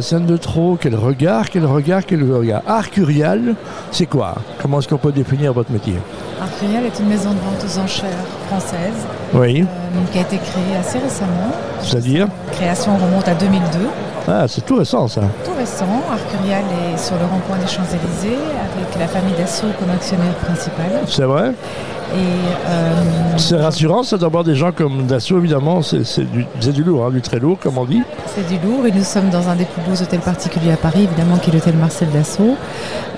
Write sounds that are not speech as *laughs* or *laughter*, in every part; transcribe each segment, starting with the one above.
Scène de trop, quel regard, quel regard, quel regard. Arcurial, c'est quoi? Comment est-ce qu'on peut définir votre métier? Arcurial est une maison de vente aux enchères française Oui, euh, qui a été créée assez récemment. c'est-à-dire? La création remonte à 2002. Ah, c'est tout récent ça. Tout récent, Arcurial est sur le rond-point des Champs-Élysées avec la famille Dassault comme actionnaire principal. C'est vrai euh, C'est rassurant, ça d'avoir des gens comme Dassault, évidemment, c'est du, du lourd, hein, du très lourd, comme on dit. c'est du lourd et nous sommes dans un des plus beaux hôtels particuliers à Paris, évidemment, qui est l'hôtel Marcel Dassault.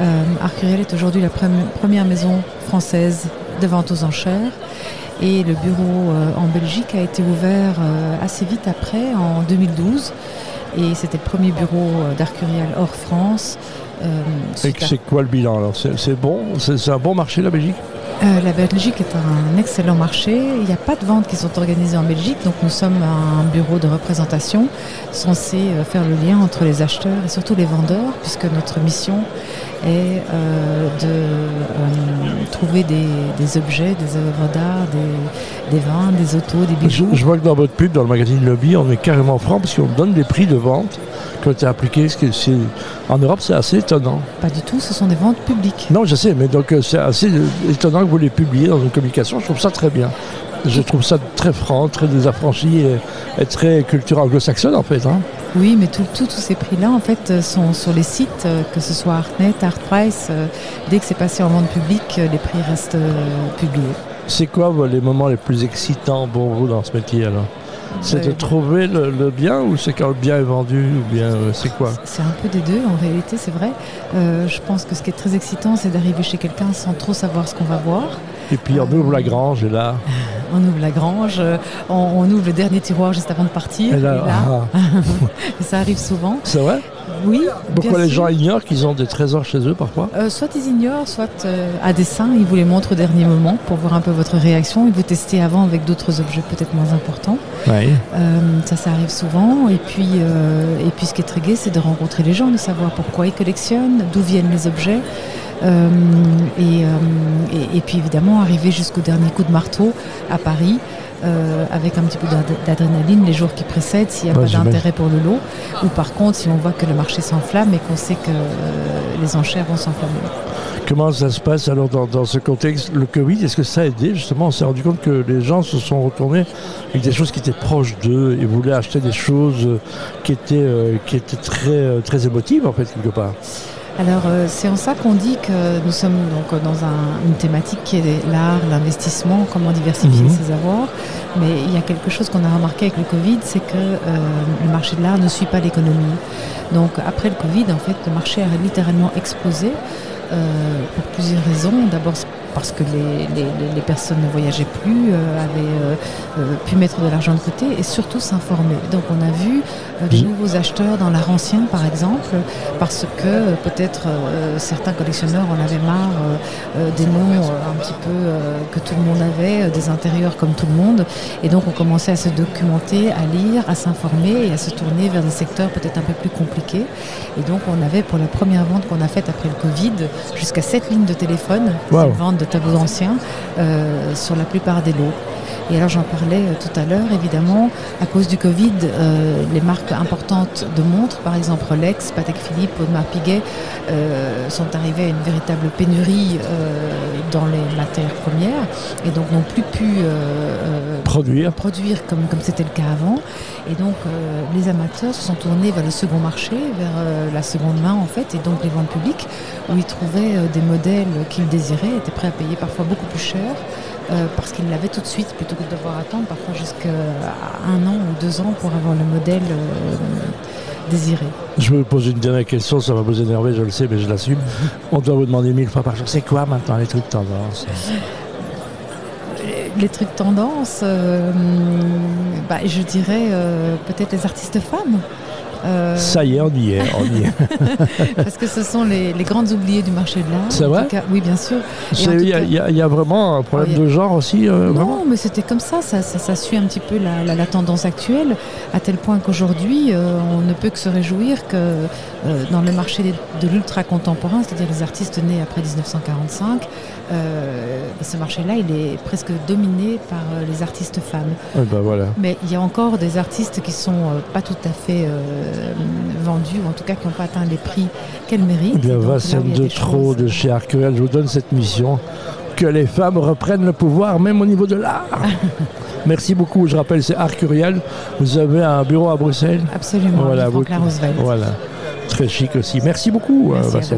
Euh, Arcurial est aujourd'hui la premi- première maison française de vente aux enchères. Et le bureau euh, en Belgique a été ouvert euh, assez vite après, en 2012. Et c'était le premier bureau euh, d'Arcurial hors France. Euh, c'est quoi le bilan alors C'est bon C'est c'est un bon marché la Belgique Euh, la Belgique est un excellent marché. Il n'y a pas de ventes qui sont organisées en Belgique, donc nous sommes un bureau de représentation censé euh, faire le lien entre les acheteurs et surtout les vendeurs, puisque notre mission est euh, de euh, trouver des, des objets, des œuvres d'art, des, des vins, des autos, des je, bijoux. je vois que dans votre pub, dans le magazine Lobby, on est carrément franc parce qu'on donne des prix de vente qui ont été appliqués. En Europe, c'est assez étonnant. Pas du tout, ce sont des ventes publiques. Non, je sais, mais donc euh, c'est assez étonnant que vous les publiez dans une communication. Je trouve ça très bien. Je trouve ça très franc, très désaffranchi et, et très culture anglo-saxonne en fait. hein. Oui, mais tout- tout- tous ces prix-là, en fait, euh, sont sur les sites, euh, que ce soit Artnet, Artprice. euh, Dès que c'est passé en vente publique, les prix restent publiés. C'est quoi les moments les plus excitants pour vous dans ce métier alors? C'est de Euh, trouver le, le bien ou c'est quand le bien est vendu ou bien euh, c'est quoi? C'est un peu des deux, en réalité, c'est vrai. Euh, je pense que ce qui est très excitant, c'est d'arriver chez quelqu'un sans trop savoir ce qu'on va voir. Et puis on ouvre la grange et là, On ouvre la grange, euh, on, on ouvre le dernier tiroir juste avant de partir. et là, et là, ah, *laughs* ça arrive souvent. c'est vrai? Oui. Pourquoi les sûr. gens ignorent qu'ils ont des trésors chez eux parfois? Euh, soit ils ignorent, soit euh, à dessein, ils vous les montrent au dernier moment pour voir un peu votre réaction. Ils vous tester avant avec d'autres objets peut-être moins importants. Oui. Euh, ça, ça arrive souvent. Et puis, et puis ce qui est très gai, c'est de rencontrer les gens, de savoir pourquoi ils collectionnent, d'où viennent les objets. Euh, et, euh, et, et puis évidemment, arriver jusqu'au dernier coup de marteau à Paris. euh, avec un petit peu d'ad- d'adrénaline les jours qui précèdent s'il n'y a Ouais, pas d'intérêt pour le lot ou par contre si on voit que le marché s'enflamme et qu'on sait que les enchères vont s'enflammer. Comment ça se passe alors dans, dans ce contexte Le Covid, est-ce que ça a aidé Justement, on s'est rendu compte que les gens se sont retournés avec des choses qui étaient proches d'eux et voulaient acheter des choses qui étaient, qui étaient très, très émotives en fait quelque part? Alors euh, c'est en ça qu'on dit que nous sommes donc euh, dans un- une thématique qui est l'art, l'investissement, comment diversifier Mhm. ses avoirs. Mais il y a quelque chose qu'on a remarqué avec le Covid, c'est que euh, le marché de l'art ne suit pas l'économie. Donc après le Covid, en fait, le marché a littéralement explosé euh, pour plusieurs raisons. D'abord parce que les, les- les- personnes ne voyageaient plus, euh, avaient euh, euh, pu mettre de l'argent de côté et surtout s'informer. Donc on a vu euh, des nouveaux acheteurs dans l'art ancien, par exemple, parce que peut-être euh, certains collectionneurs en avaient marre des noms euh, un petit peu euh, que tout le monde avait, euh, des intérieurs comme tout le monde. Et donc on commençait à se documenter, à lire, à s'informer et à se tourner vers des secteurs peut-être un peu plus compliqués. Et donc on avait pour la première vente qu'on a faite après le Covid jusqu'à 7 lignes de téléphone, Wow. vente de tableaux anciens euh, sur la plupart des lots. Et alors j'en parlais euh, tout à l'heure, évidemment, à cause du Covid, euh, les marques importantes de montres, par exemple Rolex, Patek Philippe, Audemars Piguet, euh, sont arrivées à une véritable pénurie euh, dans les matières premières et donc n'ont plus pu euh, euh, Produire. produire comme comme c'était le cas avant. Et donc euh, les amateurs se sont tournés vers le second marché, vers la seconde main en fait, et donc les ventes publiques, où ils trouvaient des modèles qu'ils désiraient, étaient prêts à payer parfois beaucoup plus cher. Euh, parce qu'ils l'avaient tout de suite plutôt que de devoir attendre parfois jusqu'à un an ou deux ans pour avoir le modèle euh, désiré. Je vais vous poser une dernière question, ça va vous énerver, je le sais, mais je l'assume. On doit vous demander mille fois par jour, c'est quoi maintenant les trucs tendance? Les trucs tendance, euh, bah, je dirais euh, peut-être les artistes femmes. Euh, Ça y est, on y est, on y est. *laughs* Parce que ce sont les, les grandes oubliées du marché de l'art. C'est vrai cas, Oui, bien sûr. Il y, a- cas- il y a- il y a vraiment un problème Oh, a- de genre aussi euh, Non, mais c'était comme ça. Ça, ça. ça suit un petit peu la, la- la tendance actuelle, à tel point qu'aujourd'hui, euh, on ne peut que se réjouir que dans le marché de l'ultra contemporain, c'est-à-dire les artistes nés après 1945, ce marché-là, il est presque dominé par les artistes femmes. ben voilà. Mais il y a encore des artistes qui sont pas tout à fait vendus, ou en tout cas qui n'ont pas atteint les prix qu'elles méritent. Eh bien, Vincent de Trop de chez Arcurial, je vous donne cette mission que les femmes reprennent le pouvoir, même au niveau de l'art. *laughs* Merci beaucoup. Je rappelle, c'est Arcurial. Vous avez un bureau à Bruxelles Absolument. Voilà, vous, voilà. Très chic aussi. Merci beaucoup, Merci